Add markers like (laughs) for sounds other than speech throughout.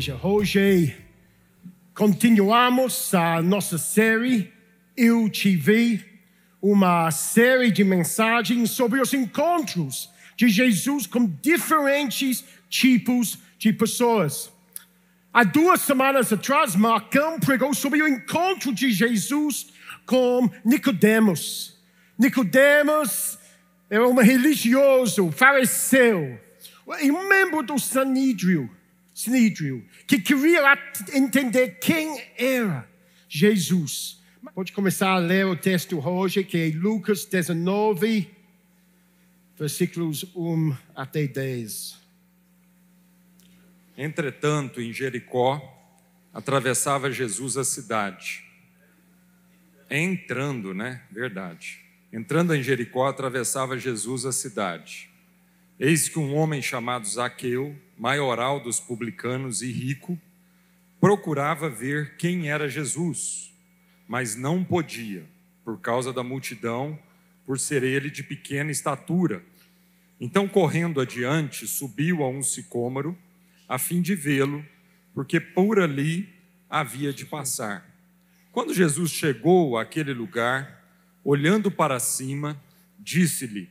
Igreja, hoje continuamos a nossa série Eu Te Vi, uma série de mensagens sobre os encontros de Jesus com diferentes tipos de pessoas. Há duas semanas atrás, Marcão pregou sobre o encontro de Jesus com Nicodemos. Nicodemos era um religioso, fariseu, um membro do Sanidrio, Sanidrio que queria entender quem era Jesus. Pode começar a ler o texto hoje, que é Lucas 19, versículos 1 até 10. Entretanto, em Jericó, atravessava Jesus a cidade. Entrando, né? Verdade. Entrando em Jericó, atravessava Jesus a cidade. Eis que um homem chamado Zaqueu, maioral dos publicanos e rico, procurava ver quem era Jesus, mas não podia, por causa da multidão, por ser ele de pequena estatura. Então, correndo adiante, subiu a um sicômoro a fim de vê-lo, porque por ali havia de passar. Quando Jesus chegou àquele lugar, olhando para cima, disse-lhe: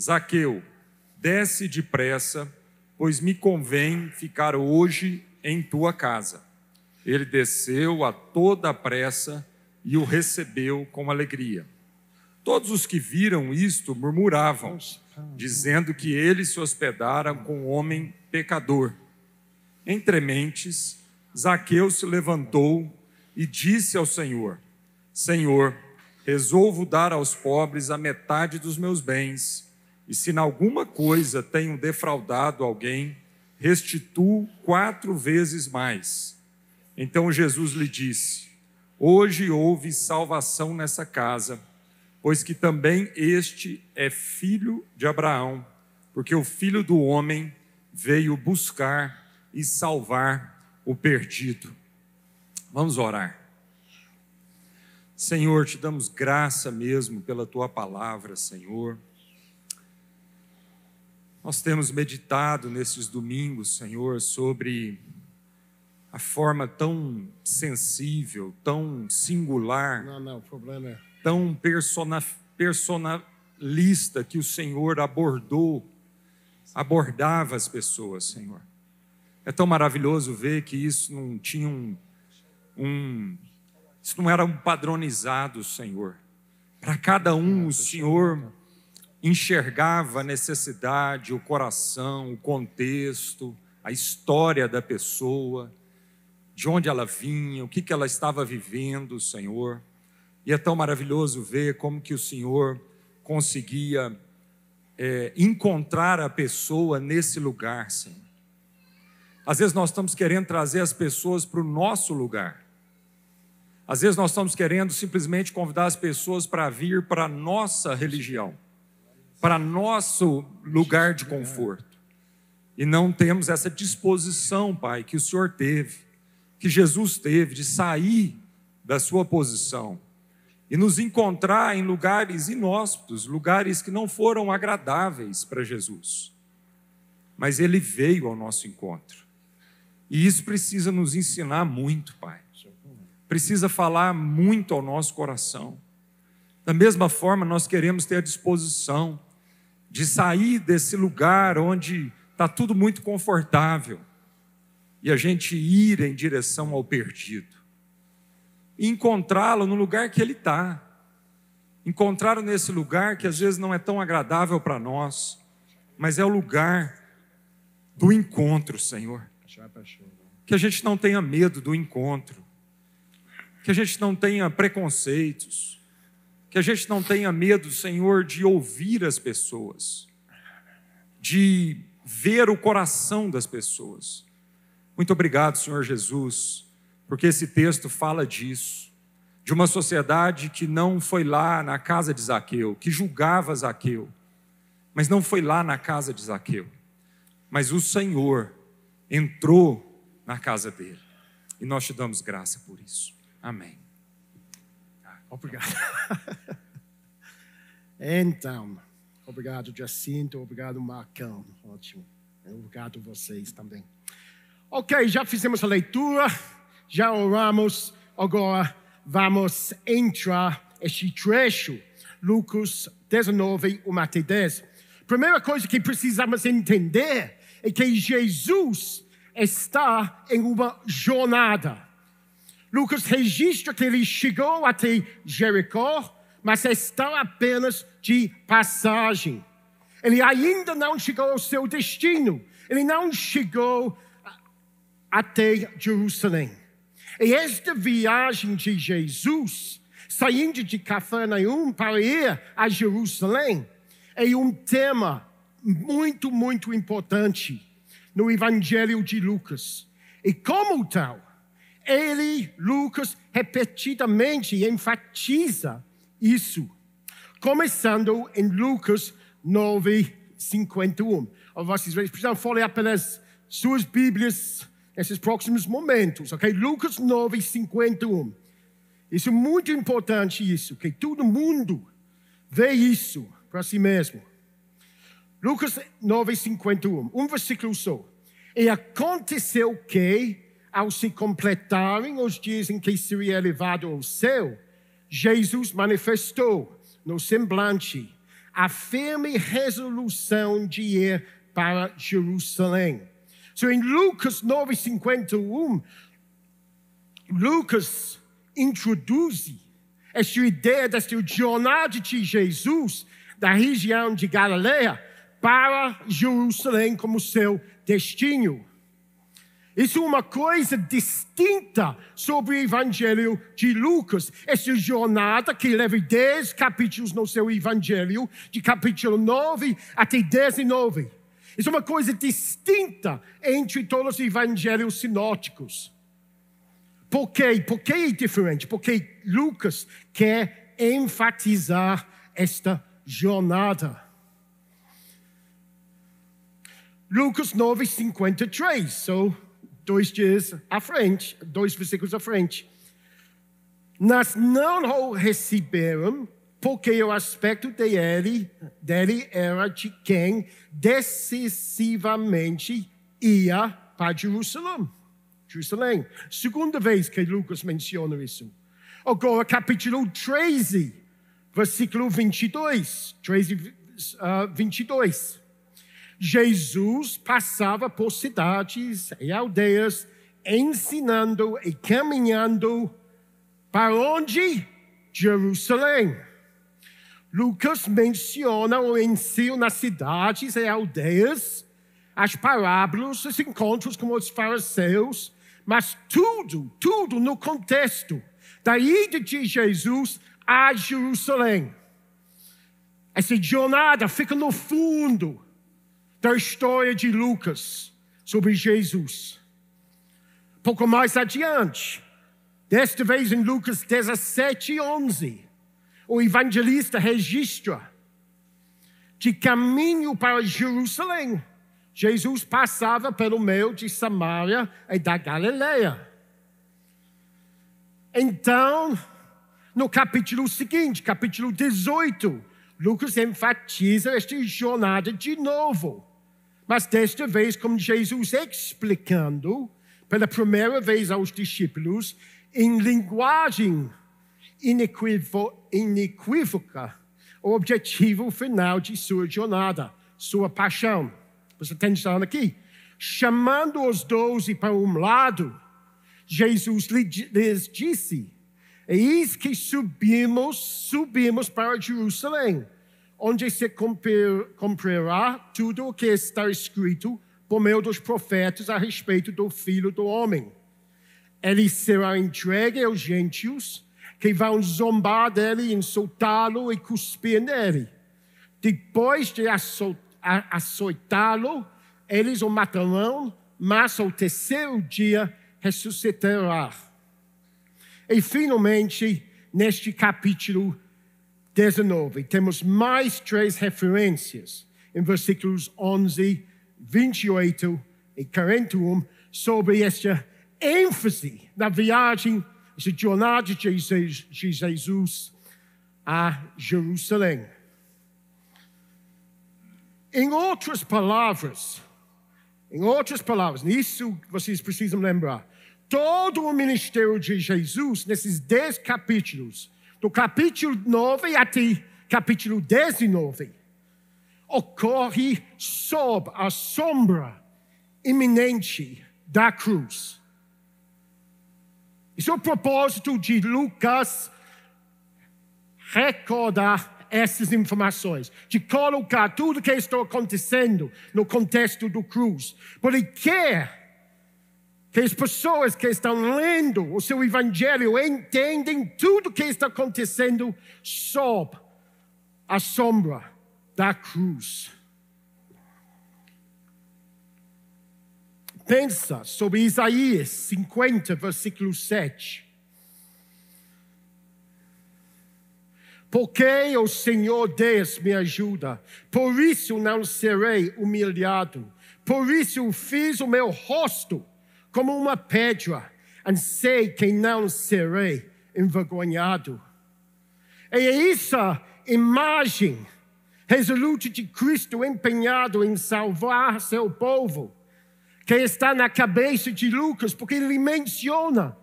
Zaqueu, desce depressa, pois me convém ficar hoje em tua casa. Ele desceu a toda a pressa e o recebeu com alegria. Todos os que viram isto murmuravam, dizendo que ele se hospedara com um homem pecador. Entre mentes, Zaqueu se levantou e disse ao Senhor: Senhor, resolvo dar aos pobres a metade dos meus bens, e se em alguma coisa tenho defraudado alguém, restituo quatro vezes mais. Então Jesus lhe disse: Hoje houve salvação nessa casa, pois que também este é filho de Abraão, porque o filho do homem veio buscar e salvar o perdido. Vamos orar. Senhor, te damos graça mesmo pela tua palavra, Senhor. Nós temos meditado nesses domingos, Senhor, sobre a forma tão sensível, tão singular, não, não, problema é... tão persona, personalista que o Senhor abordou, abordava as pessoas, Senhor. É tão maravilhoso ver que isso não tinha um, um isso não era um padronizado, Senhor. Para cada um, o Senhor enxergava a necessidade, o coração, o contexto, a história da pessoa, de onde ela vinha, o que, que ela estava vivendo, Senhor. E é tão maravilhoso ver como que o Senhor conseguia é, encontrar a pessoa nesse lugar, Senhor. Às vezes nós estamos querendo trazer as pessoas para o nosso lugar. Às vezes nós estamos querendo simplesmente convidar as pessoas para vir para a nossa religião, para nosso lugar de conforto. E não temos essa disposição, Pai, que o Senhor teve, que Jesus teve, de sair da sua posição e nos encontrar em lugares inóspitos, lugares que não foram agradáveis para Jesus. Mas Ele veio ao nosso encontro. E isso precisa nos ensinar muito, Pai. Precisa falar muito ao nosso coração. Da mesma forma, nós queremos ter a disposição de sair desse lugar onde está tudo muito confortável e a gente ir em direção ao perdido. Encontrá-lo no lugar que ele está. Encontrá-lo nesse lugar que às vezes não é tão agradável para nós, mas é o lugar do encontro, Senhor. Que a gente não tenha medo do encontro. Que a gente não tenha preconceitos. Que a gente não tenha medo, Senhor, de ouvir as pessoas. De ver o coração das pessoas. Muito obrigado, Senhor Jesus, porque esse texto fala disso. De uma sociedade que não foi lá na casa de Zaqueu, que julgava Zaqueu, mas não foi lá na casa de Zaqueu. Mas o Senhor entrou na casa dele. E nós te damos graça por isso. Amém. Obrigado. (laughs) então, obrigado Jacinto, obrigado Marcão, ótimo. Obrigado vocês também. Ok, já fizemos a leitura, já oramos, agora vamos entrar este trecho, Lucas 19, 1 até 10. Primeira coisa que precisamos entender é que Jesus está em uma jornada. Lucas registra que ele chegou até Jericó, mas está apenas de passagem. Ele ainda não chegou ao seu destino. Ele não chegou até Jerusalém. E esta viagem de Jesus, saindo de Cafarnaum para ir a Jerusalém, é um tema muito, muito importante no Evangelho de Lucas. E como tal, ele, Lucas, repetidamente enfatiza isso, começando em Lucas 9, 51. Vocês precisam folhear pelas suas Bíblias nesses próximos momentos, ok? Lucas 9, 51. Isso é muito importante, isso, que todo mundo vê isso para si mesmo. Lucas 9, 51, um versículo só. E aconteceu que, ao se completarem os dias em que seria levado ao céu, Jesus manifestou no semblante a firme resolução de ir para Jerusalém. So, em Lucas 9,51, Lucas introduz esta ideia desta jornada de Jesus da região de Galileia para Jerusalém como seu destino. Isso é uma coisa distinta sobre o Evangelho de Lucas. Essa jornada que leva 10 capítulos no seu Evangelho, de capítulo 9 até 19. Isso é uma coisa distinta entre todos os evangelhos sinóticos. Por quê? Por que é diferente? Porque Lucas quer enfatizar esta jornada. Lucas 9, 53. So, dois dias à frente, dois versículos à frente. Nas não o receberam, porque o aspecto dele, dele era de quem decisivamente ia para Jerusalém. Jerusalém. Segunda vez que Lucas menciona isso. Agora, capítulo 13, versículo 22. 13, uh, 22. Jesus passava por cidades e aldeias, ensinando e caminhando para onde? Jerusalém. Lucas menciona o ensino nas cidades e aldeias, as parábolas, os encontros com os fariseus, mas tudo, tudo no contexto da ida de Jesus a Jerusalém. Essa jornada fica no fundo da história de Lucas sobre Jesus. Pouco mais adiante, desta vez em Lucas 17, 11, o evangelista registra de caminho para Jerusalém. Jesus passava pelo meio de Samaria e da Galileia. Então, no capítulo seguinte, capítulo 18, Lucas enfatiza esta jornada de novo. Mas desta vez, como Jesus explicando pela primeira vez aos discípulos, em linguagem inequívoca, o objetivo final de sua jornada, sua paixão. Você tem atenção aqui? Chamando os doze para um lado, Jesus lhes disse: Eis que subimos, subimos para Jerusalém onde se cumprirá tudo o que está escrito por meio dos profetas a respeito do Filho do Homem. Ele será entregue aos gentios, que vão zombar dele, insultá-lo e cuspir nele. Depois de açoitá-lo, eles o matarão, mas ao terceiro dia ressuscitará. E finalmente, neste capítulo 19. Temos mais três referências em versículos 11, 28 e 41 sobre esta ênfase da viagem, esta jornada de Jesus a Jerusalém. Em outras palavras, Em outras palavras, nisso vocês precisam lembrar. Todo o ministério de Jesus, nesses dez capítulos, do capítulo 9 até capítulo 19, ocorre sob a sombra iminente da cruz. Isso é o propósito de Lucas recordar essas informações, de colocar tudo que está acontecendo no contexto do cruz. Porque quer que as pessoas que estão lendo o seu evangelho entendem tudo que está acontecendo sob a sombra da cruz. Pensa sobre Isaías 50, versículo 7. Porque o Senhor Deus me ajuda, por isso não serei humilhado, por isso fiz o meu rosto como uma pedra, e sei que não serei envergonhado. É essa imagem resoluta de Cristo empenhado em salvar seu povo, que está na cabeça de Lucas, porque ele menciona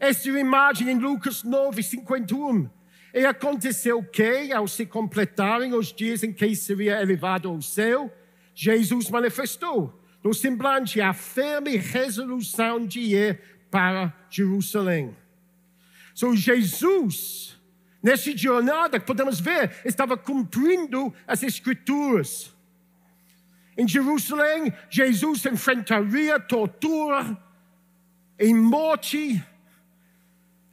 essa imagem em Lucas 9, 51. E aconteceu que, ao se completarem os dias em que seria elevado ao céu, Jesus manifestou no semblante a firme resolução de ir para Jerusalém. So, Jesus, nessa jornada, podemos ver, estava cumprindo as Escrituras. Em Jerusalém, Jesus enfrentaria tortura e morte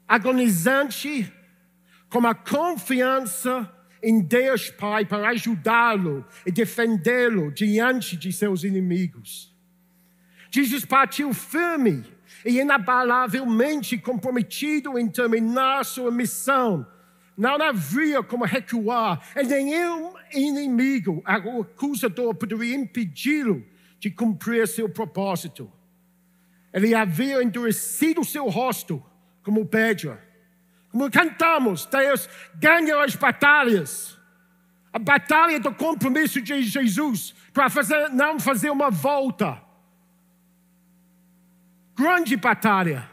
agonizante com a confiança em Deus Pai para ajudá-lo e defendê-lo diante de seus inimigos. Jesus partiu firme e inabalavelmente comprometido em terminar sua missão. Não havia como recuar, e nenhum inimigo, acusador, poderia impedi-lo de cumprir seu propósito. Ele havia endurecido seu rosto como pedra cantamos, Deus ganha as batalhas. A batalha do compromisso de Jesus para fazer, não fazer uma volta. Grande batalha.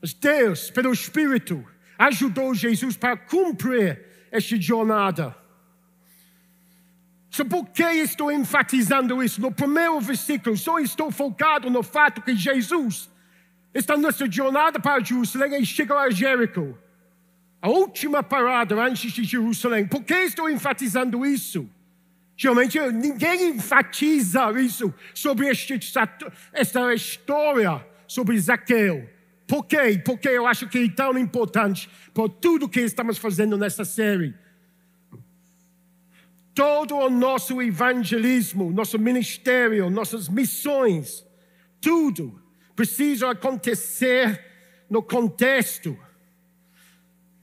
Mas Deus, pelo Espírito, ajudou Jesus para cumprir esta jornada. So, por que estou enfatizando isso? No primeiro versículo, só estou focado no fato que Jesus está nessa jornada para Jerusalém e chega a Jerico. A última parada antes de Jerusalém. Por que estou enfatizando isso? Geralmente ninguém enfatiza isso sobre esta história sobre Zaqueu. Por quê? Porque eu acho que é tão importante por tudo que estamos fazendo nessa série. Todo o nosso evangelismo, nosso ministério, nossas missões, tudo precisa acontecer no contexto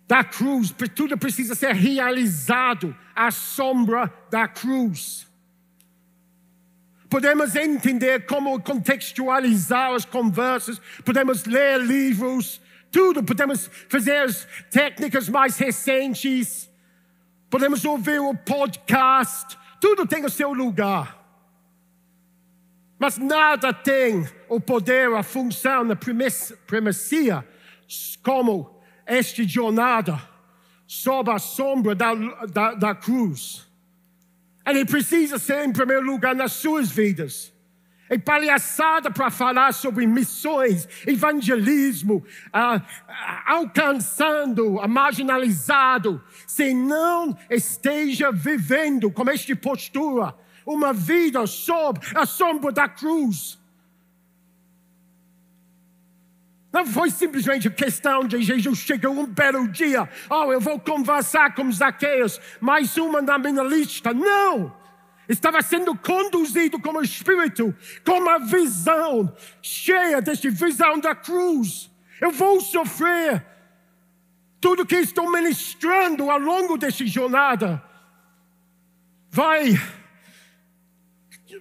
da cruz, tudo precisa ser realizado à sombra da cruz. Podemos entender como contextualizar as conversas, podemos ler livros, tudo, podemos fazer as técnicas mais recentes, podemos ouvir o podcast, tudo tem o seu lugar. Mas nada tem o poder, a função, a primazia como esta jornada sob a sombra da, da, da cruz. Ele precisa ser em primeiro lugar nas suas vidas. É palhaçada para falar sobre missões, evangelismo, ah, alcançando marginalizado, se não esteja vivendo com esta postura uma vida sob a sombra da cruz. Não foi simplesmente questão de Jesus chegar um belo dia, oh, eu vou conversar com Zaqueus, mais uma na minha lista. Não! Estava sendo conduzido como Espírito, com uma visão cheia desta visão da cruz. Eu vou sofrer tudo que estou ministrando ao longo dessa jornada. Vai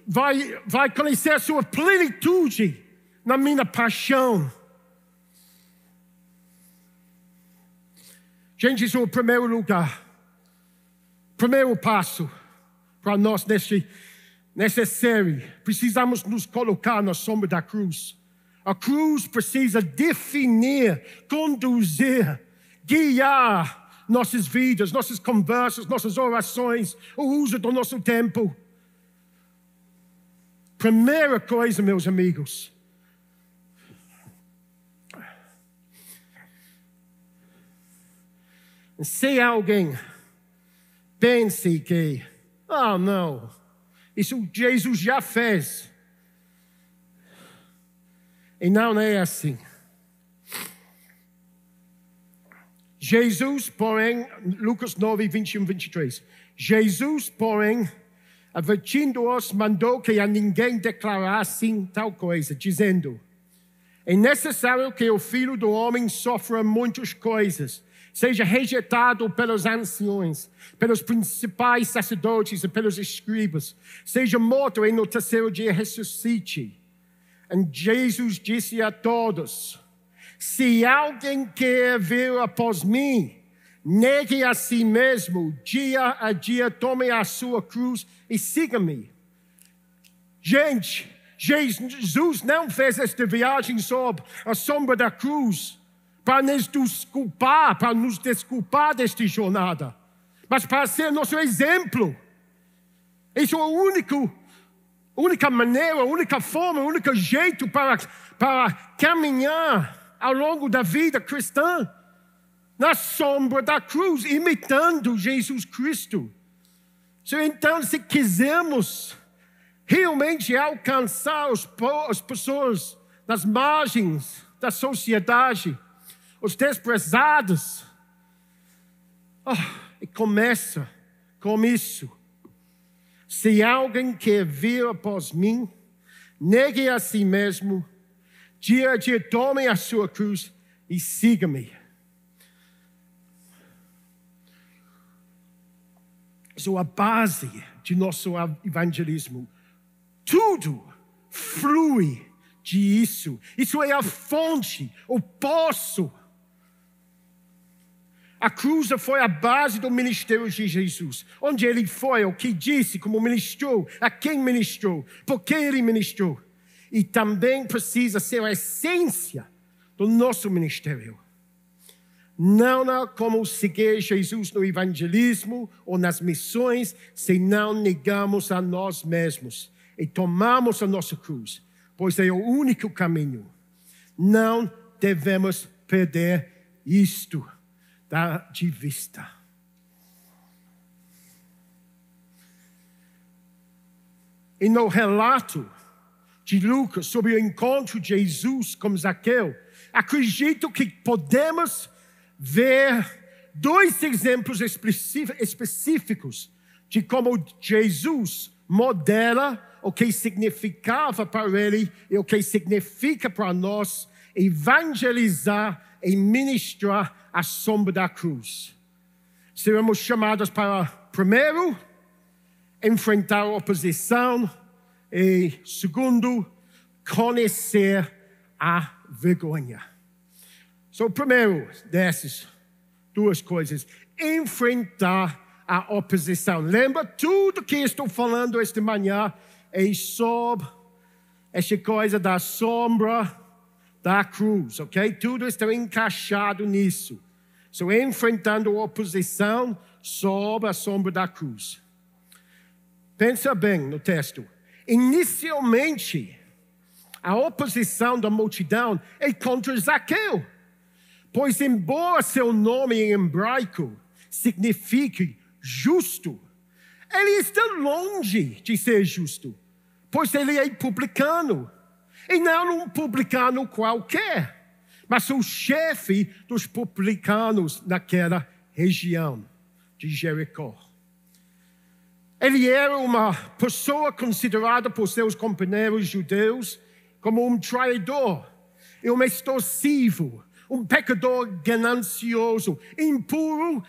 vai, vai conhecer a sua plenitude na minha paixão. Gente, isso é o primeiro lugar, primeiro passo para nós neste, nessa série, precisamos nos colocar na sombra da cruz. A cruz precisa definir, conduzir, guiar nossas vidas, nossas conversas, nossas orações, o uso do nosso tempo. Primeira coisa, meus amigos, se alguém pense que, ah, oh, não, isso Jesus já fez. E não é assim. Jesus, porém, Lucas 9, 21, 23. Jesus, porém, advertindo-os, mandou que a ninguém declarassem tal coisa, dizendo: É necessário que o filho do homem sofra muitas coisas seja rejeitado pelos anciões, pelos principais sacerdotes e pelos escribas, seja morto e no terceiro dia ressuscite. E Jesus disse a todos: Se alguém quer vir após mim, negue a si mesmo, dia a dia, tome a sua cruz e siga-me. Gente, Jesus não fez esta viagem sob a sombra da cruz para nos desculpar, para nos desculpar desta jornada, mas para ser nosso exemplo. Isso é a única, única maneira, a única forma, o único jeito para, para caminhar ao longo da vida cristã, na sombra da cruz, imitando Jesus Cristo. Então, se quisermos realmente alcançar as pessoas nas margens da sociedade, os desprezados. Oh, e começa com isso. Se alguém quer vir após mim, negue a si mesmo, dia a dia tome a sua cruz e siga-me. Isso é a base de nosso evangelismo. Tudo flui disso. Isso é a fonte, o poço a cruz foi a base do ministério de Jesus. Onde ele foi, o que disse, como ministrou, a quem ministrou, por que ele ministrou. E também precisa ser a essência do nosso ministério. Não como seguir Jesus no evangelismo ou nas missões se não negamos a nós mesmos e tomamos a nossa cruz, pois é o único caminho. Não devemos perder isto de vista. E no relato de Lucas sobre o encontro de Jesus com Zaqueu, acredito que podemos ver dois exemplos específicos de como Jesus modela o que significava para ele e o que significa para nós evangelizar e ministrar a sombra da cruz. Seremos chamados para, primeiro, enfrentar a oposição e, segundo, conhecer a vergonha. So, primeiro dessas duas coisas, enfrentar a oposição. Lembra tudo que estou falando esta manhã é sobre essa coisa da sombra da cruz, ok? Tudo está encaixado nisso. Estou enfrentando a oposição sob a sombra da cruz. Pensa bem no texto. Inicialmente, a oposição da multidão é contra Zaqueu, pois, embora seu nome em hebraico signifique justo, ele está longe de ser justo, pois ele é publicano, e não um publicano qualquer mas o chefe dos publicanos naquela região de Jericó. Ele era uma pessoa considerada por seus companheiros judeus como um traidor, um extorsivo, um pecador ganancioso, impuro,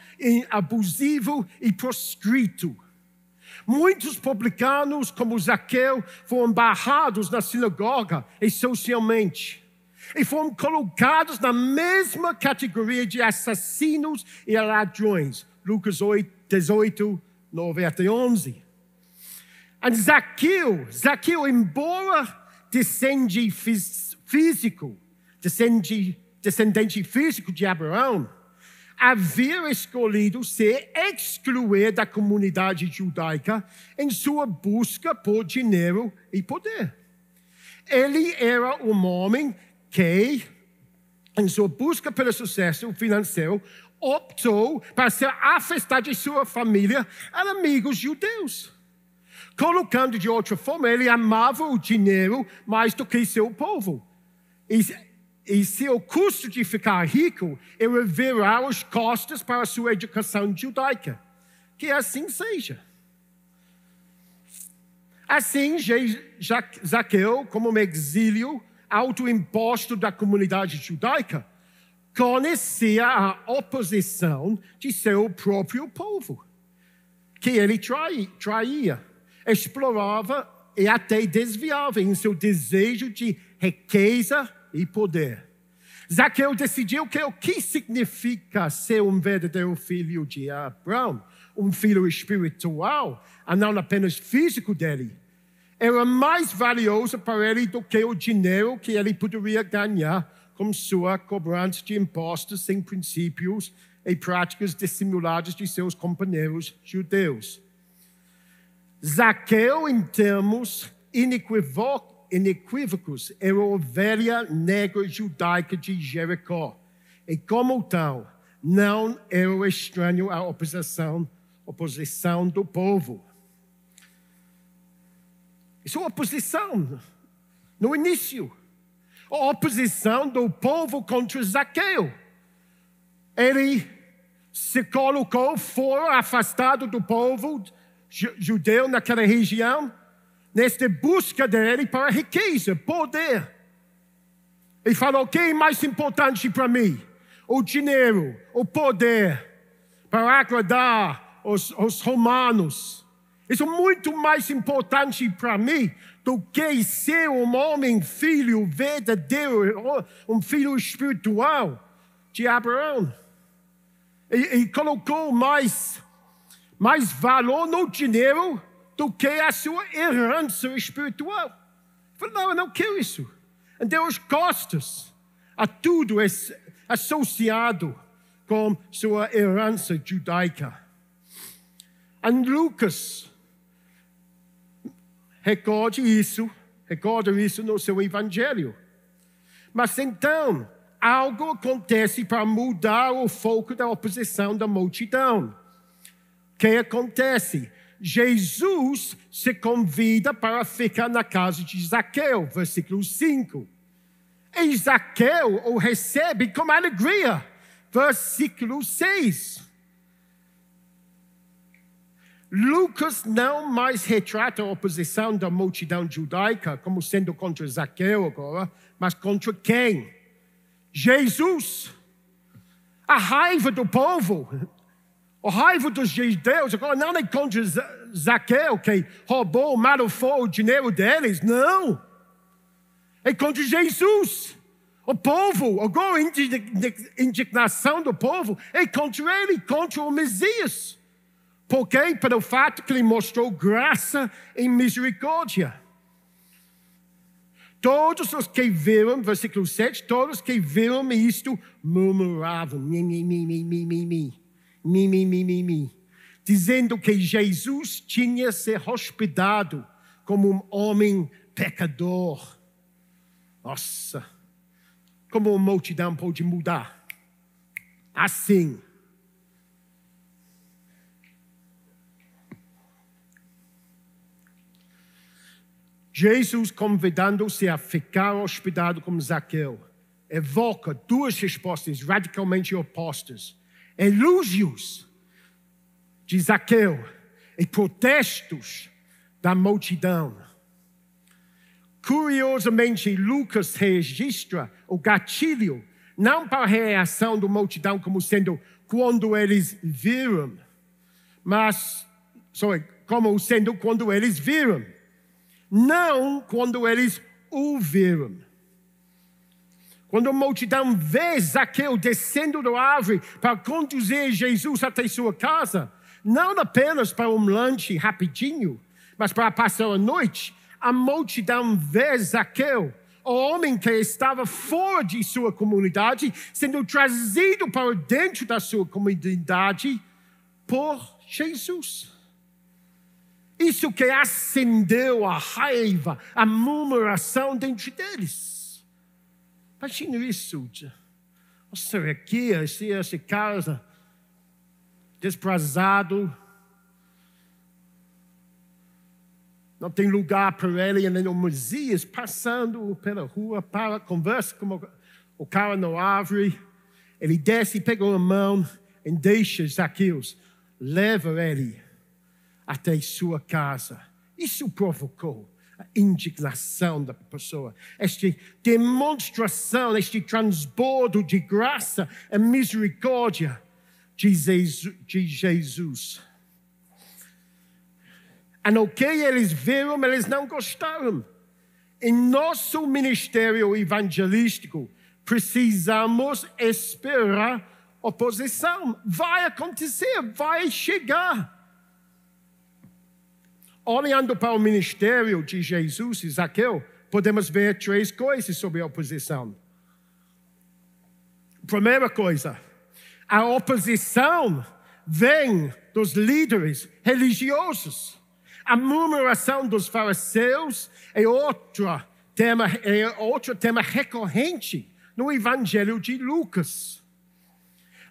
abusivo e proscrito. Muitos publicanos, como Zaqueu, foram barrados na sinagoga e socialmente e foram colocados na mesma categoria de assassinos e ladrões. Lucas 8, 18, 9 até 11. E Zaqueu, Zaqueu, embora descende físico, descende, descendente físico de Abraão, havia escolhido se excluir da comunidade judaica em sua busca por dinheiro e poder. Ele era um homem que, em sua busca pelo sucesso financeiro, optou para se afastar de sua família e amigos judeus. Colocando de outra forma, ele amava o dinheiro mais do que seu povo. E, e seu custo de ficar rico era virar os costas para a sua educação judaica. Que assim seja. Assim, Zaqueu, como um exílio autoimposto da comunidade judaica, conhecia a oposição de seu próprio povo, que ele traía, explorava e até desviava em seu desejo de riqueza e poder. Zaqueu decidiu que o que significa ser um verdadeiro filho de Abraão, um filho espiritual, e não apenas físico dele, era mais valioso para ele do que o dinheiro que ele poderia ganhar com sua cobrança de impostos sem princípios e práticas dissimuladas de seus companheiros judeus. Zaqueu, em termos inequívocos, era a ovelha negra judaica de Jericó. E como tal, não era estranho à oposição, oposição do povo. Isso é oposição no início a oposição do povo contra Zaqueu. Ele se colocou fora, afastado do povo judeu naquela região, nesta busca dele para riqueza, poder. E falou: o que é mais importante para mim? O dinheiro, o poder, para agradar os, os romanos. Isso é muito mais importante para mim do que ser um homem, filho verdadeiro, um filho espiritual de Abraão. E, colocou mais, mais valor no dinheiro do que a sua herança espiritual. Falei, não, eu não quero isso. E deu as costas a tudo associado com sua herança judaica. E Lucas Recorde isso, recorde isso no seu evangelho. Mas então, algo acontece para mudar o foco da oposição da multidão. O que acontece? Jesus se convida para ficar na casa de Zaqueu, versículo 5. E Zaqueu o recebe com alegria, versículo 6. Lucas não mais retrata a oposição da multidão judaica como sendo contra Zaqueu agora, mas contra quem? Jesus. A raiva do povo, a raiva dos judeus agora não é contra Zaqueu que roubou, malofou o dinheiro deles, não. É contra Jesus. O povo, agora a indignação do povo é contra ele, contra o Messias. Por quê? Pelo fato que ele mostrou graça e misericórdia. Todos os que viram, versículo 7, todos que viram isto murmuravam, mi, mi, mi, mi, mi, mi, mi, mi, mi, mi, mi, mi, dizendo que Jesus tinha se hospedado como um homem pecador. Nossa, como a multidão pode mudar? Assim. Jesus convidando-se a ficar hospedado como Zaqueu, evoca duas respostas radicalmente opostas: elogios de Zaqueu e protestos da multidão. Curiosamente, Lucas registra o gatilho, não para a reação da multidão como sendo quando eles viram, mas sorry, como sendo quando eles viram não quando eles o viram. Quando a multidão vê Zaqueu descendo da árvore para conduzir Jesus até sua casa, não apenas para um lanche rapidinho, Mas para passar a noite, a multidão vê Zaqueu, o homem que estava fora de sua comunidade, sendo trazido para dentro da sua comunidade por Jesus. Isso que acendeu a raiva, a murmuração dentro deles. Imagina isso. Nossa, aqui, esse, esse casa desprezado, não tem lugar para ele, nem o Messias passando pela rua, para, conversa com o cara na árvore, ele desce, pega uma mão e deixa Zaqueus, leva ele até sua casa. Isso provocou a indignação da pessoa, esta demonstração, este transbordo de graça e misericórdia de Jesus. E no que eles viram, eles não gostaram. Em nosso ministério evangelístico, precisamos esperar oposição. Vai acontecer, vai chegar. Olhando para o ministério de Jesus e Zaqueu, podemos ver três coisas sobre a oposição. Primeira coisa, a oposição vem dos líderes religiosos. A murmuração dos fariseus é outro tema, é outro tema recorrente no Evangelho de Lucas.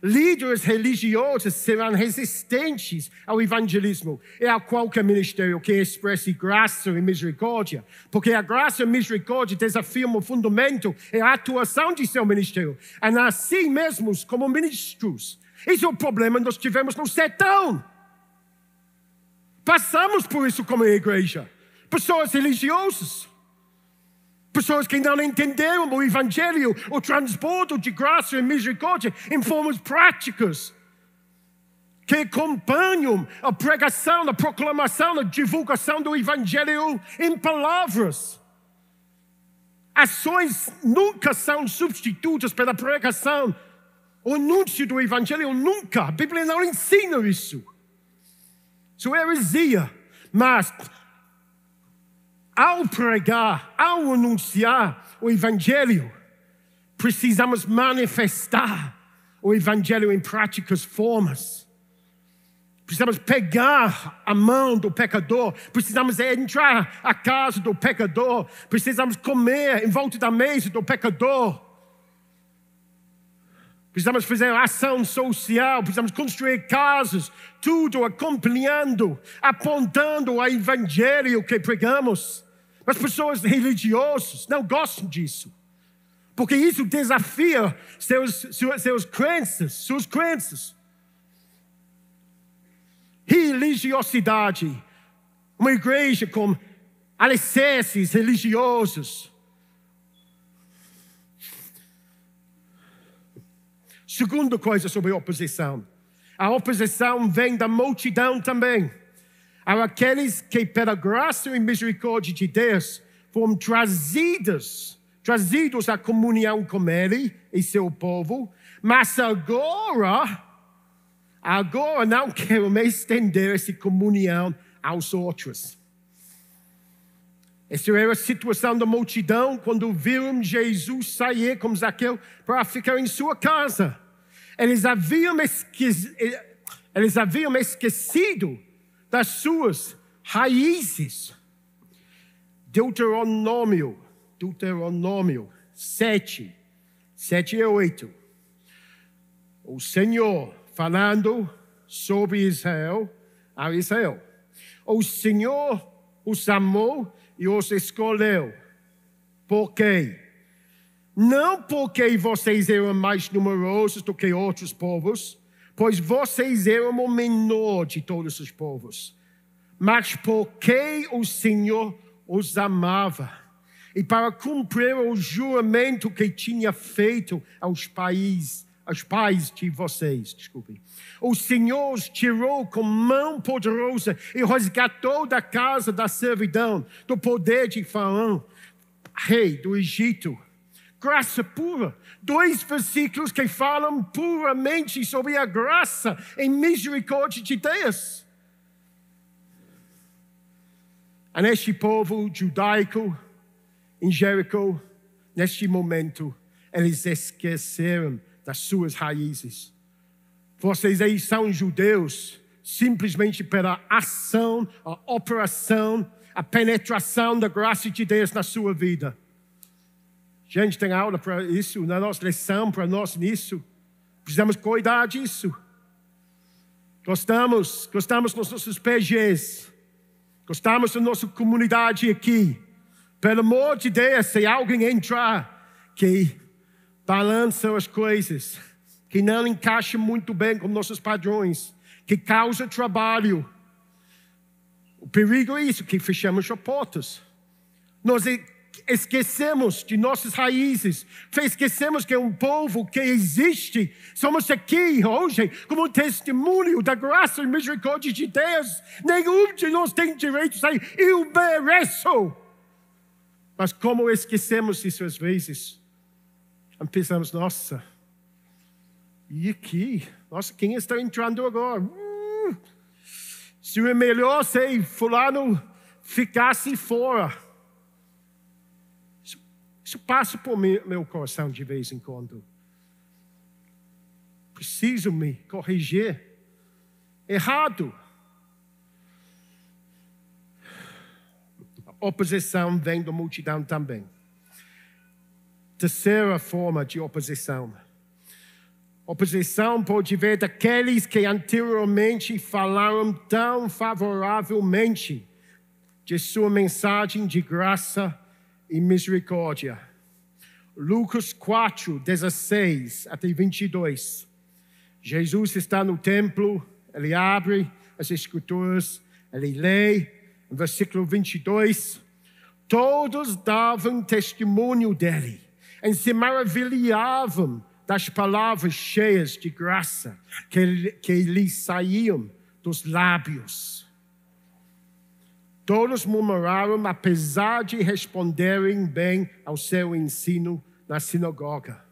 Líderes religiosos serão resistentes ao evangelismo e a qualquer ministério que expresse graça e misericórdia, porque a graça e misericórdia desafiam o fundamento e a atuação de seu ministério, e assim mesmos como ministros. Esse é o problema que nós tivemos no sertão. Passamos por isso como igreja. Pessoas religiosas. Pessoas que não entenderam o Evangelho, o transbordo de graça e misericórdia em formas práticas. Que acompanham a pregação, a proclamação, a divulgação do Evangelho em palavras. Ações nunca são substitutas pela pregação. O anúncio do Evangelho nunca. A Bíblia não ensina isso. Isso é heresia. Mas, ao pregar, ao anunciar o Evangelho, precisamos manifestar o Evangelho em práticas formas. Precisamos pegar a mão do pecador, precisamos entrar à casa do pecador, precisamos comer em volta da mesa do pecador. Precisamos fazer ação social, precisamos construir casas, tudo acompanhando, apontando o evangelho que pregamos. As pessoas religiosas não gostam disso, porque isso desafia seus, seus, crenças, suas crenças. Religiosidade, uma igreja com alicerces religiosos, Segunda coisa sobre oposição. A oposição vem da multidão também. Aqueles que, pela graça e misericórdia de Deus, foram trazidos, trazidos à comunhão com Ele e seu povo, mas agora, agora não querem estender essa comunhão aos outros. Essa era a situação da multidão quando viram Jesus sair com Zaqueu para ficar em sua casa. Eles haviam, eles haviam esquecido das suas raízes. Deuteronômio, Deuteronômio 7, 7 e 8. O Senhor falando sobre Israel, a Israel. O Senhor os amou e os escolheu. Por quê? não porque vocês eram mais numerosos do que outros povos, pois vocês eram o menor de todos os povos, mas porque o Senhor os amava e para cumprir o juramento que tinha feito aos pais, aos pais de vocês, desculpem. O Senhor os tirou com mão poderosa e resgatou da casa da servidão, do poder de Faraó, rei do Egito graça pura. Dois versículos que falam puramente sobre a graça e misericórdia de Deus. a neste povo judaico em Jericó, neste momento, eles esqueceram das suas raízes. Vocês aí são judeus simplesmente pela ação, a operação, a penetração da graça de Deus na sua vida. Gente, tem aula para isso, na nossa lição para nós nisso. Precisamos cuidar disso. Gostamos, gostamos dos nossos PGs. Gostamos da nossa comunidade aqui. Pelo amor de Deus, se alguém entrar que balança as coisas, que não encaixa muito bem com nossos padrões, que causa trabalho. O perigo é isso, que fechamos as portas. Nós esquecemos de nossas raízes, esquecemos que é um povo que existe. Somos aqui hoje como testemunho da graça e misericórdia de Deus. Nenhum de nós tem direito a dizer, eu mereço. Mas como esquecemos isso às vezes? Pensamos, nossa, e aqui? Nossa, quem está entrando agora? Hum, seria melhor se fulano ficasse fora. Isso, passa por meu coração de vez em quando. Preciso me corrigir. Errado. A oposição vem da multidão também. Terceira forma de oposição Oposição pode vir daqueles que anteriormente falaram tão favoravelmente de sua mensagem de graça e misericórdia. Lucas 4, 16 até 22. Jesus está no templo, ele abre as escrituras, ele lê, no versículo 22. Todos davam testemunho dele e se maravilhavam das palavras cheias de graça que, que lhe saíam dos lábios. Todos murmuraram, apesar de responderem bem ao seu ensino na sinagoga.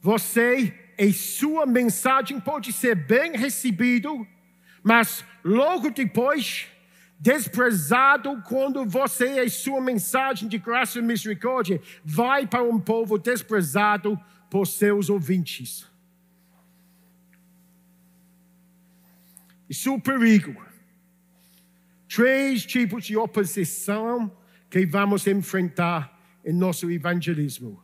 Você e sua mensagem pode ser bem recebido, mas logo depois desprezado quando você e sua mensagem de graça e misericórdia vai para um povo desprezado por seus ouvintes. Isso é o perigo. Três tipos de oposição que vamos enfrentar em nosso evangelismo.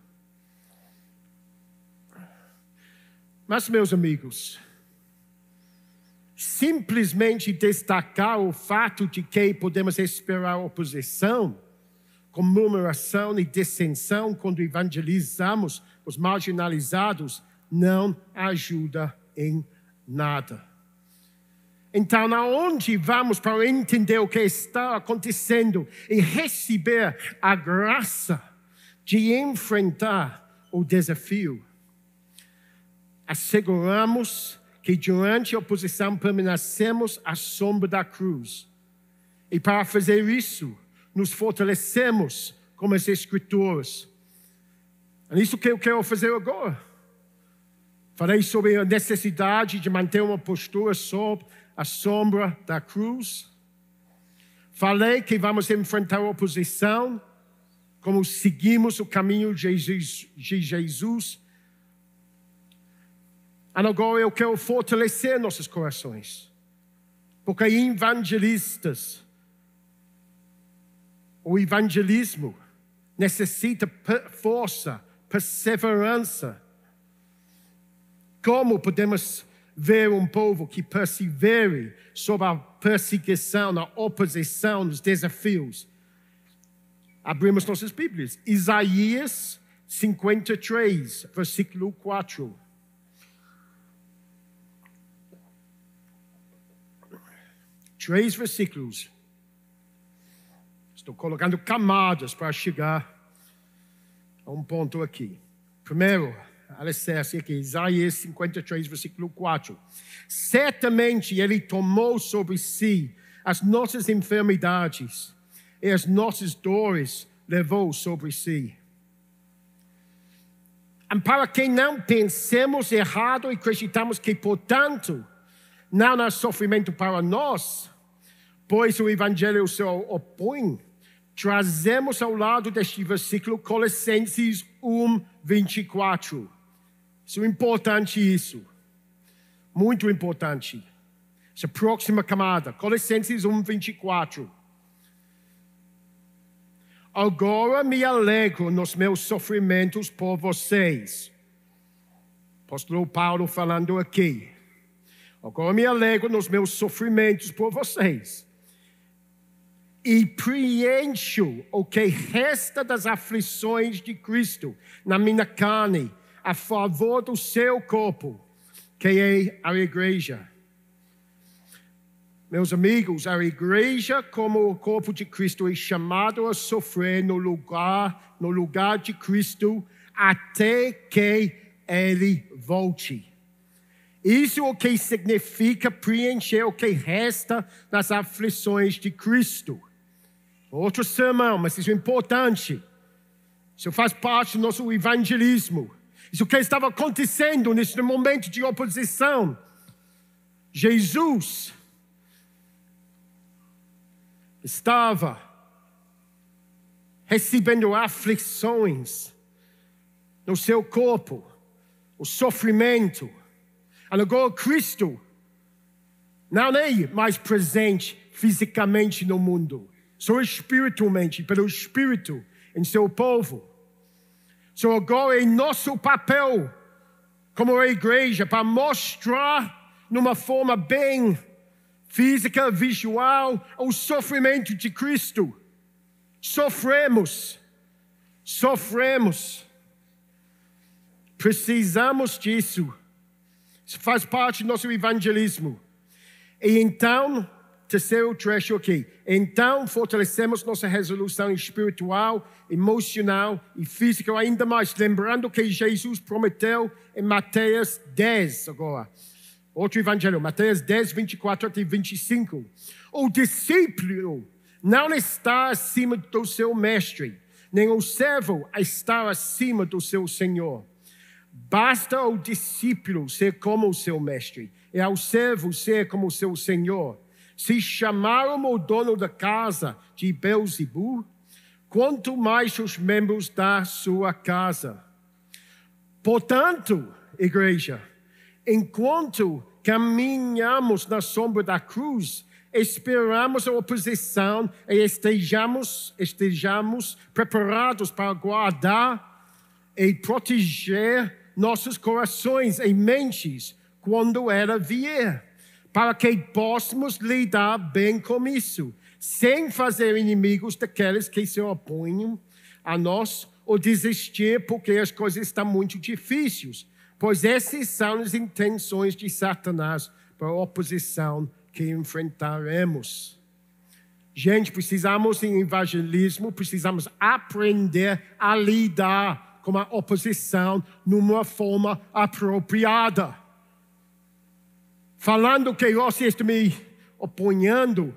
Mas, meus amigos, simplesmente destacar o fato de que podemos esperar oposição, com murmuração e dissensão quando evangelizamos os marginalizados, não ajuda em nada. Então, aonde vamos para entender o que está acontecendo e receber a graça de enfrentar o desafio? Asseguramos que durante a oposição permanecemos à sombra da cruz. E para fazer isso, nos fortalecemos como as Escrituras. É isso que eu quero fazer agora. Falei sobre a necessidade de manter uma postura sob a sombra da cruz. Falei que vamos enfrentar a oposição, como seguimos o caminho de Jesus, de Agora eu quero fortalecer nossos corações. Porque evangelistas, o evangelismo necessita força, perseverança. Como podemos ver um povo que persevere sob a perseguição, a oposição, os desafios? Abrimos nossas Bíblias. Isaías 53, versículo 4. três versículos. Estou colocando camadas para chegar a um ponto aqui. Primeiro, alicerce aqui, Isaías 53, versículo 4. Certamente Ele tomou sobre si as nossas enfermidades e as nossas dores levou sobre si. E para que não pensemos errado e acreditamos que, portanto, não há sofrimento para nós, pois o Evangelho se opõe, trazemos ao lado deste versículo Colossenses 1, 24. Isso é importante isso. Muito importante. Essa próxima camada. Colossenses 1, 24. Agora me alegro nos meus sofrimentos por vocês. Apóstolo Paulo falando aqui. Agora me alegro nos meus sofrimentos por vocês. E preencho o que resta das aflições de Cristo na minha carne, a favor do seu corpo, que é a igreja. Meus amigos, a igreja, como o corpo de Cristo, é chamado a sofrer no lugar, no lugar de Cristo, até que ele volte. Isso é o que significa preencher o que resta das aflições de Cristo. Outro sermão, mas isso é importante. Isso faz parte do nosso evangelismo. Isso que estava acontecendo nesse momento de oposição. Jesus estava recebendo aflições no seu corpo, o sofrimento. Agora Cristo não é mais presente fisicamente no mundo, só espiritualmente, pelo Espírito em seu povo. Só agora é nosso papel como igreja para mostrar numa forma bem física, visual, o sofrimento de Cristo. Sofremos, sofremos. Precisamos disso. Isso faz parte do nosso evangelismo. E então, terceiro trecho aqui. Então, fortalecemos nossa resolução espiritual, emocional e física ainda mais, lembrando que Jesus prometeu em Mateus 10 agora. Outro evangelho, Mateus 10, 24 até 25. O discípulo não está acima do seu mestre, nem o servo está acima do seu senhor. Basta o discípulo ser como o seu mestre, e ao servo ser como o seu senhor. Se chamaram o dono da casa de Belzebu, quanto mais os membros da sua casa. Portanto, igreja, enquanto caminhamos na sombra da cruz, esperamos a oposição e estejamos, estejamos preparados para guardar e proteger nossos corações e mentes quando ela vier, para que possamos lidar bem com isso, sem fazer inimigos daqueles que se opõem a nós ou desistir porque as coisas estão muito difíceis, pois essas são as intenções de Satanás para a oposição que enfrentaremos. Gente, precisamos em evangelismo, precisamos aprender a lidar com a oposição numa forma apropriada. Falando que você está me oponhando,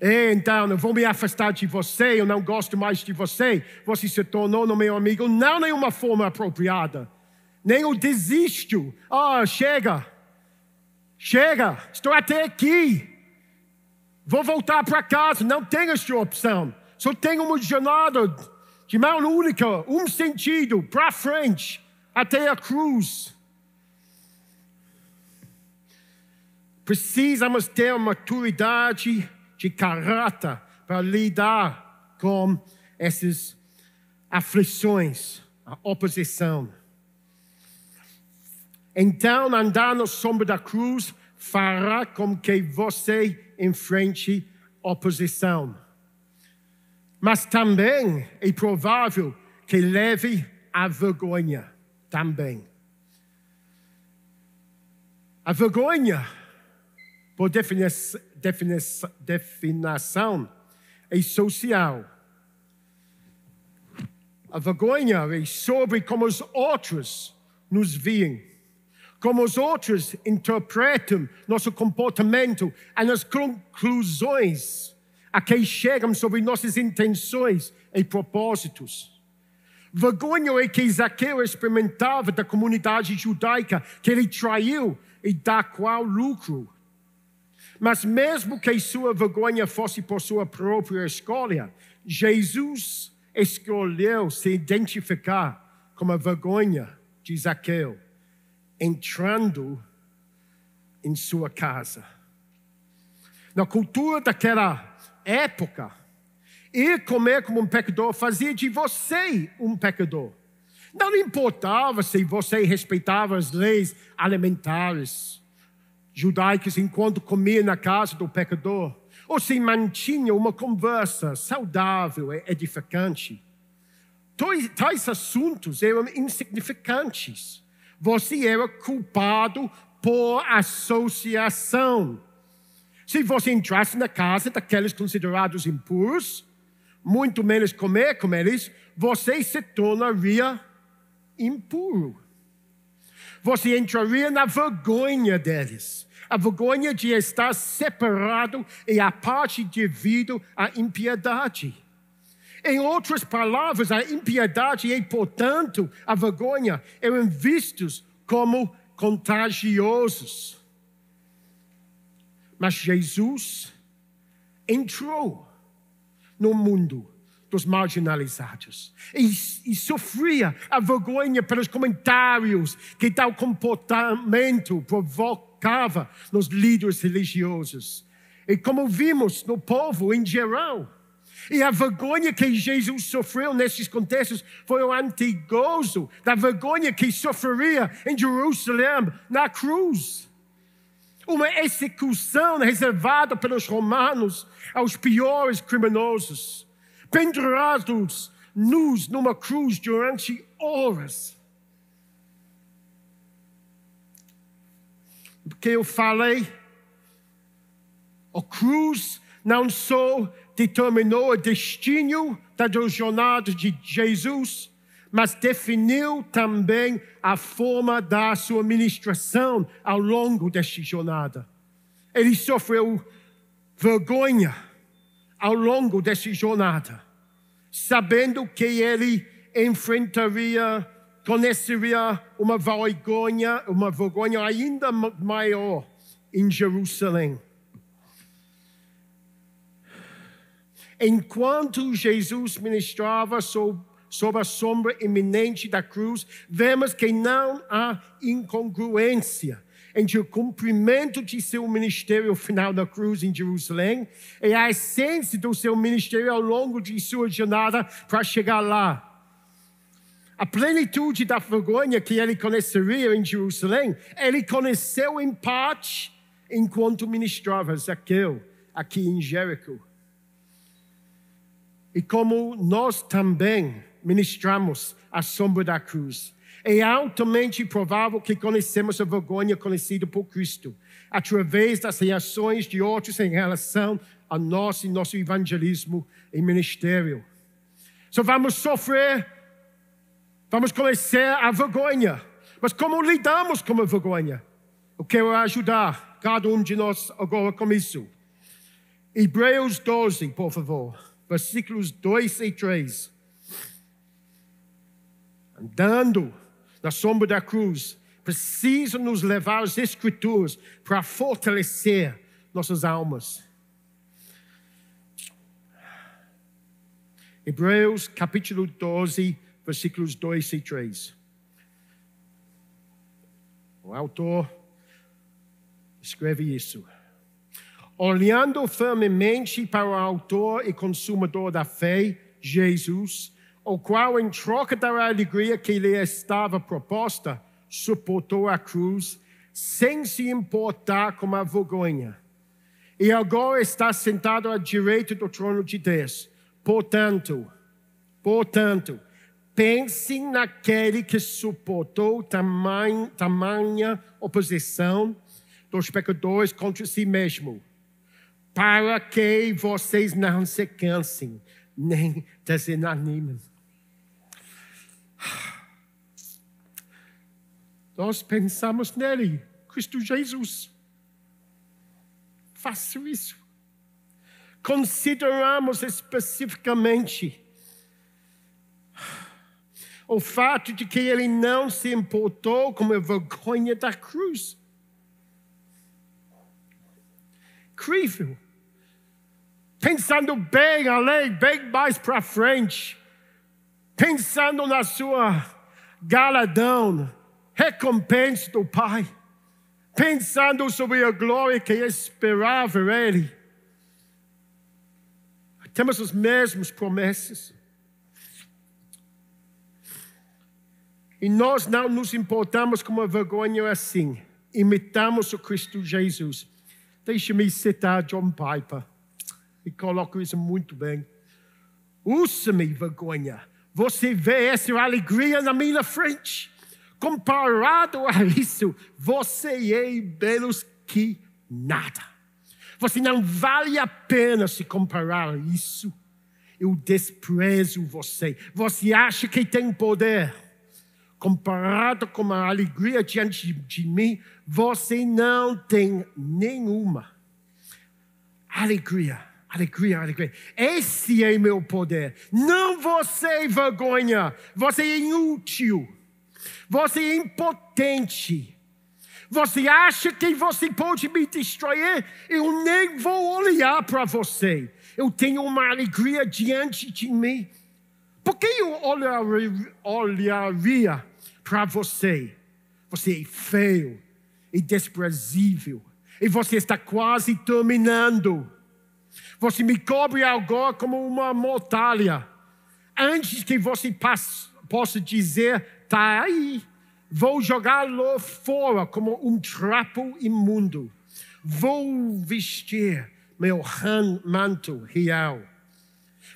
e então eu vou me afastar de você, eu não gosto mais de você, você se tornou no meu amigo, não de uma forma apropriada. Nem eu desisto. Ah, chega, chega, estou até aqui. Vou voltar para casa, não tenho esta opção. Só tenho uma jornada de mão única, um sentido, para frente, até a cruz. Precisamos ter maturidade de caráter para lidar com essas aflições, a oposição. Então, andar na sombra da cruz fará com que você enfrente oposição mas também é provável que leve à vergonha também. A vergonha, por definição, definição, é social. A vergonha é sobre como os outros nos veem, como os outros interpretam nosso comportamento e as conclusões a quem chegam sobre nossas intenções e propósitos. Vergonha é que Zaqueu experimentava da comunidade judaica que ele traiu e da qual lucro. Mas mesmo que sua vergonha fosse por sua própria escolha, Jesus escolheu se identificar com a vergonha de Zaqueu, entrando em sua casa. Na cultura daquela época, ir comer como um pecador fazia de você um pecador. Não importava se você respeitava as leis alimentares judaicas enquanto comia na casa do pecador, ou se mantinha uma conversa saudável e edificante. Tais assuntos eram insignificantes. Você era culpado por associação. Se você entrasse na casa daqueles considerados impuros, muito menos comer com eles, você se tornaria impuro. Você entraria na vergonha deles. A vergonha de estar separado e a parte devido à impiedade. Em outras palavras, a impiedade e, portanto, a vergonha eram vistos como contagiosos. Mas Jesus entrou no mundo dos marginalizados e, e, sofria a vergonha pelos comentários que tal comportamento provocava nos líderes religiosos. E como vimos no povo em geral, e a vergonha que Jesus sofreu nesses contextos foi o antigozo da vergonha que sofreria em Jerusalém na cruz. Uma execução reservada pelos romanos aos piores criminosos, pendurados nus numa cruz durante horas. Porque eu falei, a cruz não só determinou o destino da jornada de Jesus, mas definiu também a forma da sua ministração ao longo desta jornada. Ele sofreu vergonha ao longo dessa jornada, sabendo que ele enfrentaria, conheceria uma vergonha, uma vergonha ainda maior em Jerusalém. Enquanto Jesus ministrava sobre, sobre a sombra iminente da cruz, vemos que não há incongruência entre o cumprimento de seu ministério final na cruz em Jerusalém e a essência do seu ministério ao longo de sua jornada para chegar lá. A plenitude da vergonha que ele conheceria em Jerusalém, ele conheceu em parte enquanto ministrava Zaqueu aqui em Jericó. E como nós também ministramos a sombra da cruz, é altamente provável que conhecemos a vergonha conhecida por Cristo, através das reações de outros em relação a nós e nosso evangelismo e ministério. Só vamos sofrer, vamos conhecer a vergonha, mas como lidamos com a vergonha? Eu quero ajudar cada um de nós agora com isso. Hebreus 12, por favor versículos 2 e 3. Andando na sombra da cruz, precisa nos levar às Escrituras para fortalecer nossas almas. Hebreus capítulo 12, versículos 2 e 3. O autor escreve isso olhando firmemente para o autor e consumador da fé, Jesus, o qual, em troca da alegria que lhe estava proposta, suportou a cruz, sem se importar com a vergonha. E agora está sentado à direita do trono de Deus. Portanto, portanto, pensem naquele que suportou tamanha, tamanha oposição dos pecadores contra si mesmo para que vocês não se cansem, nem (laughs) desanimem. Nós pensamos nele, Cristo Jesus. Faça isso. Consideramos especificamente o fato de que ele não se importou com a vergonha da cruz. incrível. Pensando bem além, bem mais para frente. Pensando na sua galadão, recompensa do Pai. Pensando sobre a glória que esperava Ele. Temos as mesmas promessas. E nós não nos importamos com a vergonha assim. Imitamos o Cristo Jesus. Deixe-me citar John Piper. E coloco isso muito bem. Usa-me vergonha. Você vê essa alegria na minha frente. Comparado a isso, você é menos que nada. Você não vale a pena se comparar a isso. Eu desprezo você. Você acha que tem poder. Comparado com a alegria diante de mim, você não tem nenhuma. Alegria Alegria, alegria. Esse é meu poder. Não você, vergonha. Você é inútil. Você é impotente. Você acha que você pode me distrair? Eu nem vou olhar para você. Eu tenho uma alegria diante de mim. Por que eu olharia para você? Você é feio e desprezível. E você está quase terminando. Você me cobre agora como uma mortalha. Antes que você possa dizer, está aí, vou jogá-lo fora como um trapo imundo. Vou vestir meu manto real.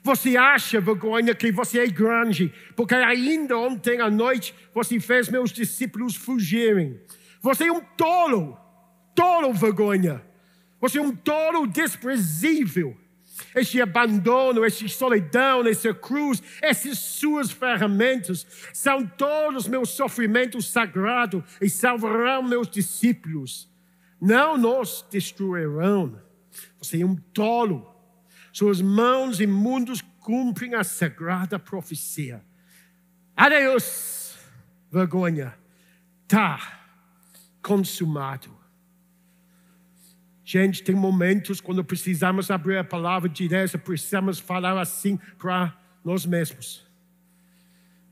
Você acha vergonha que você é grande, porque ainda ontem à noite você fez meus discípulos fugirem. Você é um tolo, tolo vergonha. Você é um tolo desprezível. Este abandono, esta solidão, essa cruz, essas suas ferramentas são todos meus sofrimentos sagrados e salvarão meus discípulos. Não nos destruirão. Você é um tolo. Suas mãos imundas cumprem a sagrada profecia. Adeus, vergonha. Está consumado. Gente, tem momentos quando precisamos abrir a palavra de Deus, precisamos falar assim para nós mesmos.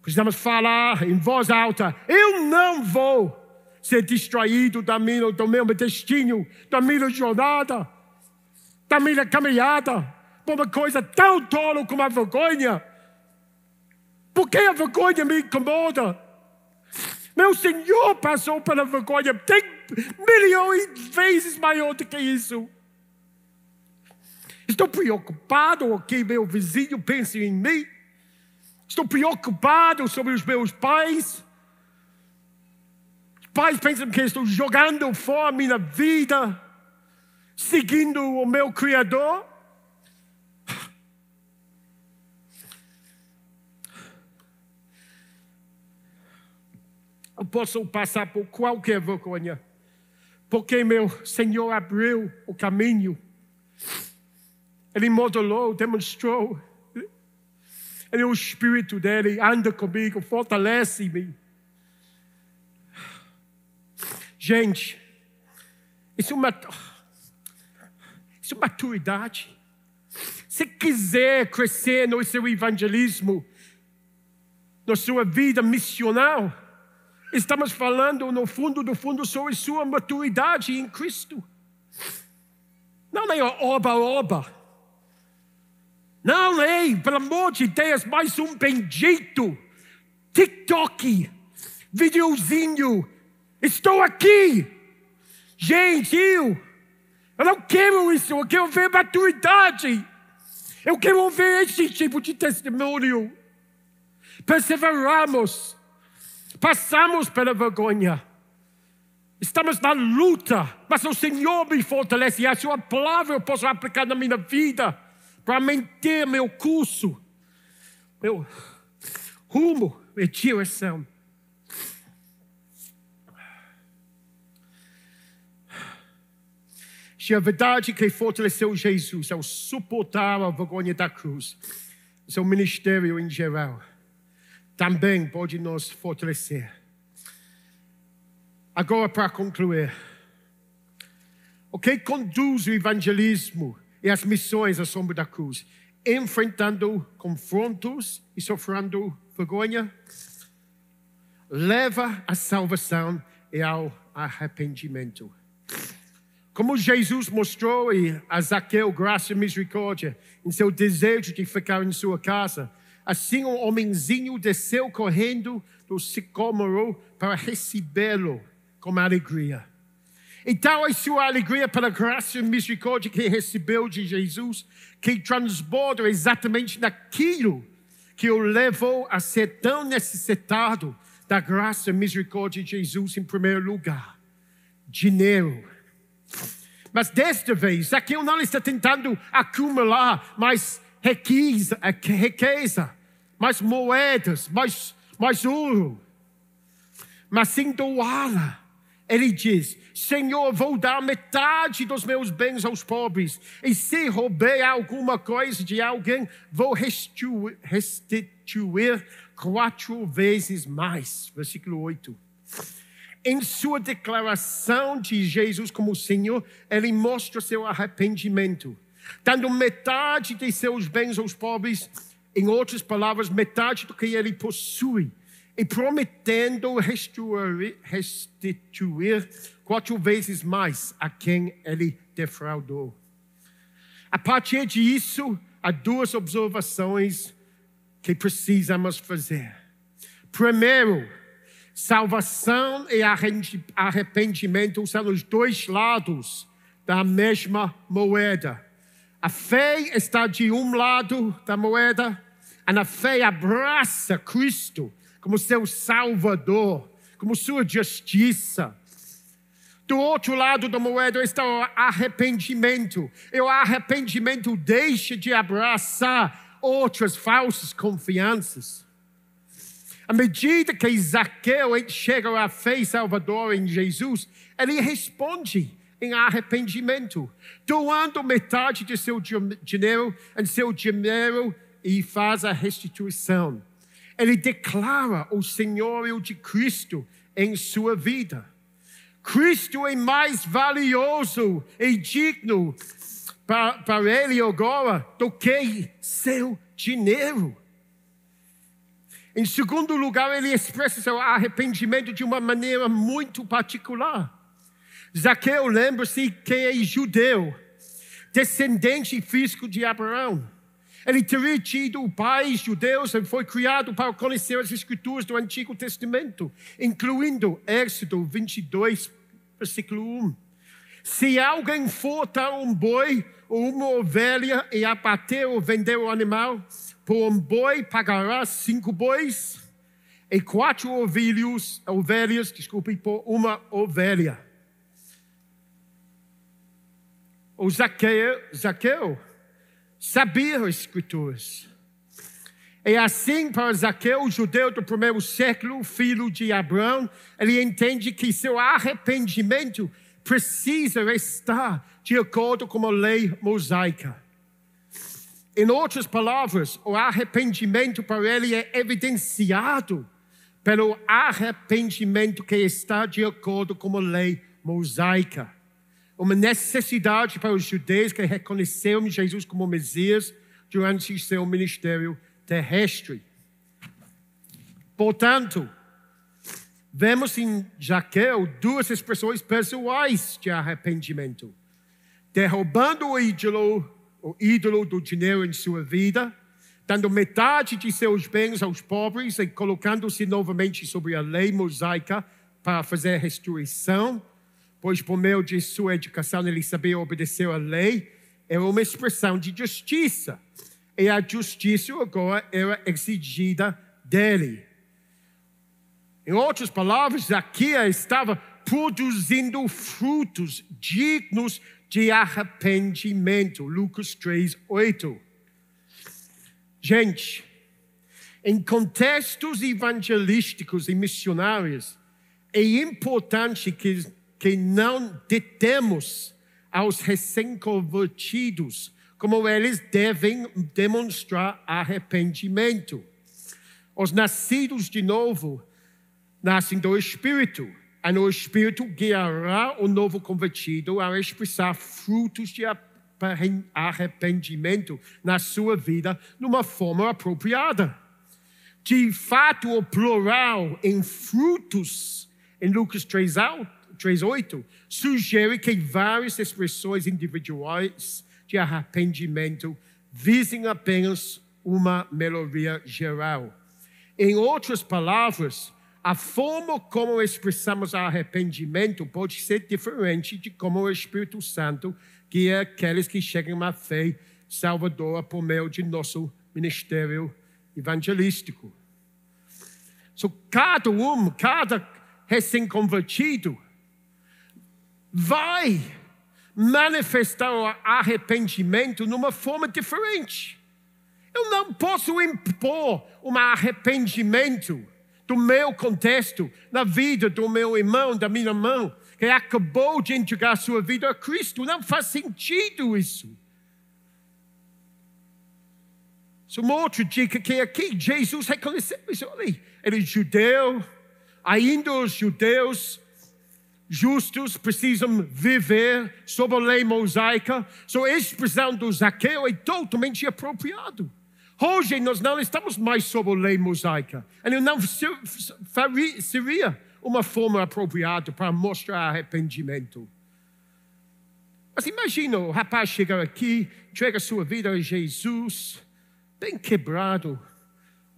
Precisamos falar em voz alta: Eu não vou ser distraído da minha, do meu destino, da minha jornada, da minha caminhada, por uma coisa tão tola como a vergonha. Por que a vergonha me incomoda? Meu Senhor passou pela vergonha, tem milhões de vezes maior do que isso. Estou preocupado o que meu vizinho pensa em mim. Estou preocupado sobre os meus pais. Os pais pensam que estou jogando fora a minha vida, seguindo o meu Criador. Posso passar por qualquer vergonha porque meu Senhor abriu o caminho. Ele modelou, demonstrou. Ele, o Espírito dele anda comigo, fortalece-me. Gente, isso é uma, isso é maturidade. Se quiser crescer no seu evangelismo, na sua vida missional, Estamos falando, no fundo do fundo, sobre sua maturidade em Cristo. Não é oba-oba. Não é, pelo amor de Deus, mais um bendito TikTok, videozinho. Estou aqui. Gente, eu, eu não quero isso, eu quero ver maturidade. Eu quero ver esse tipo de testemunho. Perseveramos passamos pela vergonha. Estamos na luta, mas o Senhor me fortalece e a Sua palavra eu posso aplicar na minha vida para manter meu curso, meu rumo e direção. Se a verdade que fortaleceu Jesus ao suportar a vergonha da cruz, seu ministério em geral, também pode nos fortalecer. Agora, para concluir, O que conduz o evangelismo e as missões à sombra da cruz? Enfrentando confrontos e sofrendo vergonha, leva à salvação e ao arrependimento. Como Jesus mostrou a Zaqueu graça e misericórdia em seu desejo de ficar em sua casa, assim um homenzinho desceu correndo do sicômoro para recebê-lo com alegria. Então, é sua alegria pela graça e misericórdia que recebeu de Jesus, que transborda exatamente naquilo que o levou a ser tão necessitado da graça e misericórdia de Jesus em primeiro lugar. Dinheiro. Mas desta vez, aqui não está tentando acumular mais riqueza, riqueza mais moedas, mais, mais ouro, mas sim doá-la. Ele diz: Senhor, vou dar metade dos meus bens aos pobres, e se roubei alguma coisa de alguém, vou restituir, restituir quatro vezes mais. Versículo 8. Em sua declaração de Jesus como Senhor, ele mostra seu arrependimento, dando metade de seus bens aos pobres, em outras palavras, metade do que ele possui, e prometendo restituir, quatro vezes mais a quem ele defraudou. A partir disso, há duas observações que precisamos fazer. Primeiro, salvação e arrependimento são os dois lados da mesma moeda. A fé está de um lado da moeda, e a fé abraça Cristo como seu Salvador, como sua justiça. Do outro lado da moeda está o arrependimento. E o arrependimento deixa de abraçar outras falsas confianças. À medida que Zaqueu chega à fé salvadora em Jesus, ele responde em arrependimento, doando metade de seu dinheiro em seu dinheiro e faz a restituição. Ele declara o senhorio de Cristo em sua vida. Cristo é mais valioso e digno para, para ele agora do que seu dinheiro. Em segundo lugar, ele expressa seu arrependimento de uma maneira muito particular. Zaqueu lembra-se que é judeu, descendente físico de Abraão. Ele teria tido pais judeus e foi criado para conhecer as escrituras do Antigo Testamento, incluindo Êxodo 22, versículo 1. Se alguém furtar um boi ou uma ovelha e abater ou vender o animal, por um boi pagará cinco bois e quatro ovelhos, ovelhas, desculpe, por uma ovelha. O Zaqueu, Zaqueu sabia as escrituras. E assim, para Zaqueu, o judeu do primeiro século, filho de Abraão, ele entende que seu arrependimento precisa estar de acordo com a lei mosaica. Em outras palavras, o arrependimento para ele é evidenciado pelo arrependimento que está de acordo com a lei mosaica. Uma necessidade para os judeus que reconheceram Jesus como Messias durante seu ministério terrestre. Portanto, vemos em Jaquel duas expressões pessoais de arrependimento. Derrubando o ídolo, o ídolo do dinheiro em sua vida, dando metade de seus bens aos pobres e colocando-se novamente sobre a lei mosaica para fazer restituição, pois por meio de sua educação ele sabia obedecer à lei, era uma expressão de justiça. E a justiça agora era exigida dele. Em outras palavras, Zaqueu estava produzindo frutos dignos de arrependimento. Lucas 3, 8. Gente, em contextos evangelísticos e missionários, é importante que, que não detemos aos recém-convertidos, como eles devem demonstrar arrependimento. Os nascidos de novo nascem do Espírito. E o Espírito guiará o novo convertido a expressar frutos de arrependimento na sua vida numa forma apropriada. De fato, o plural em frutos, em Lucas 3,8, sugere que várias expressões individuais de arrependimento visem apenas uma melhoria geral. Em outras palavras, a forma como expressamos arrependimento pode ser diferente de como o Espírito Santo guia aqueles que chegam à fé salvadora por meio de nosso ministério evangelístico. So, cada um, cada recém-convertido vai manifestar o arrependimento numa forma diferente. Eu não posso impor um arrependimento do meu contexto na vida do meu irmão, da minha irmã, que acabou de entregar sua vida a Cristo. Não faz sentido isso. Uma outra dica que aqui Jesus reconheceu isso. Olha, ele é judeu, ainda os judeus justos precisam viver sob a lei mosaica. So, a expressão do Zaqueu é totalmente apropriado. Hoje nós não estamos mais sob a lei mosaica. Ele não seria uma forma apropriada para mostrar arrependimento. Mas imagina o rapaz chegar aqui, entrega sua vida a Jesus bem quebrado,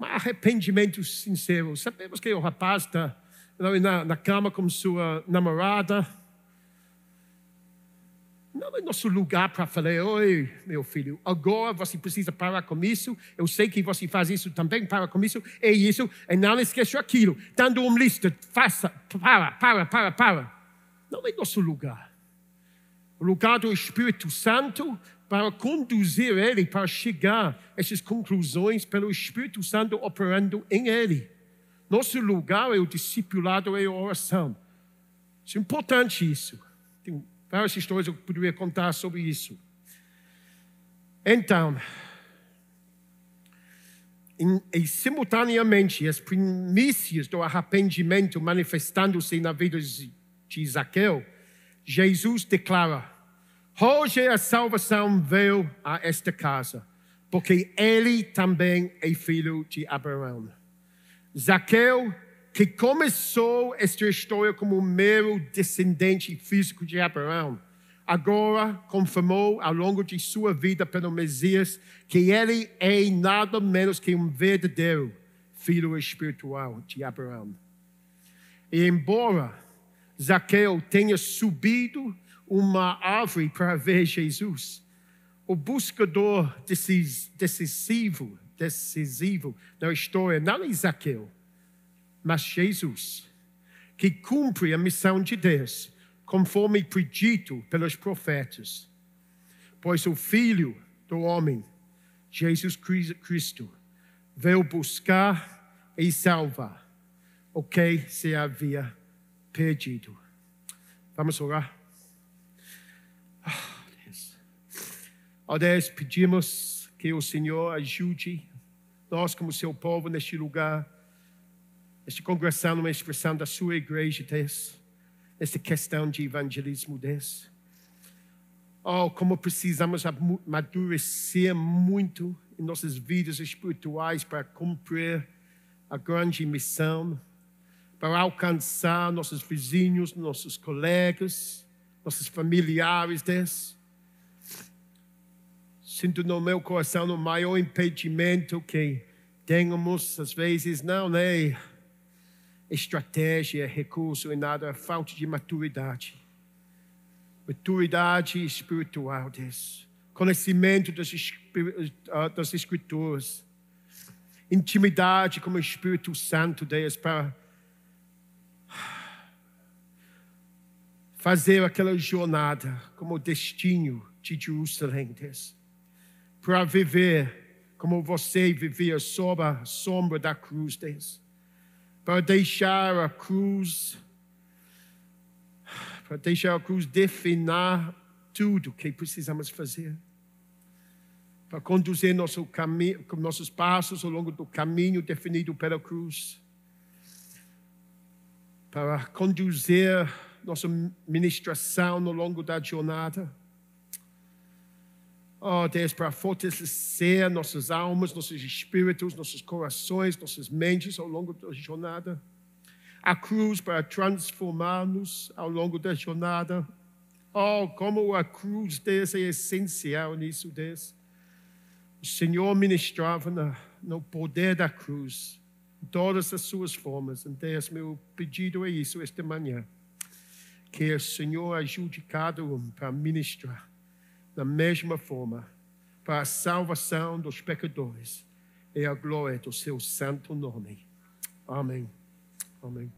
um arrependimento sincero. Sabemos que o rapaz está na, na cama com sua namorada. Não é nosso lugar para falar, oi, meu filho, agora você precisa parar com isso. Eu sei que você faz isso também, para com isso, é isso, e não esqueça aquilo. Dando uma lista, faça, para, para, para, para. Não é nosso lugar. O lugar do Espírito Santo para conduzir ele para chegar a essas conclusões pelo Espírito Santo operando em ele. Nosso lugar é o discipulado e a oração. Isso é importante isso. Tem várias histórias que eu poderia contar sobre isso. Então, em, e simultaneamente as primícias do arrependimento manifestando-se na vida de Zaqueu, Jesus declara: Hoje a salvação veio a esta casa, porque ele também é filho de Abraão. Zaqueu, que começou esta história como mero descendente físico de Abraão, agora confirmou ao longo de sua vida pelo Messias que ele é nada menos que um verdadeiro filho espiritual de Abraão. E embora Zaqueu tenha subido uma árvore para ver Jesus. O buscador decisivo, decisivo da história não é Zaqueu, mas Jesus, que cumpre a missão de Deus, conforme predito pelos profetas. Pois o Filho do Homem, Jesus Cristo, veio buscar e salvar o que se havia perdido. Vamos orar? Ó Deus, pedimos que o Senhor ajude nós, como seu povo, neste lugar, nesta congregação, uma expressão da sua igreja, Deus, nesta questão de evangelismo, Deus. Oh, como precisamos amadurecer muito em nossas vidas espirituais para cumprir a grande missão, para alcançar nossos vizinhos, nossos colegas, nossos familiares, Deus sinto no meu coração o maior impedimento que temos, às vezes, não é estratégia, recurso e nada, é falta de maturidade. Maturidade espiritual, Deus. Conhecimento das, ah, das Escrituras. Intimidade com o Espírito Santo, Deus, para fazer aquela jornada como destino de Jerusalém, Deus para viver como você vivia sob a sombra da cruz, Deus. Para deixar a cruz, para deixar a cruz definir tudo que precisamos fazer. Para conduzir nosso caminho, nossos passos ao longo do caminho definido pela cruz. para conduzir nossa ministração no longo da jornada. Oh, Deus, para fortalecer nossas almas, nossos espíritos, nossos corações, nossas mentes ao longo da jornada. A cruz para transformar-nos ao longo da jornada. Oh, como a cruz, Deus, é essencial nisso, Deus. O Senhor ministrava na, no poder da cruz, em todas as suas formas. Então, Deus, meu pedido é isso esta manhã. Que o Senhor ajude cada um para ministrar da mesma forma para a salvação dos pecadores e a glória do seu santo nome. Amém. Amém.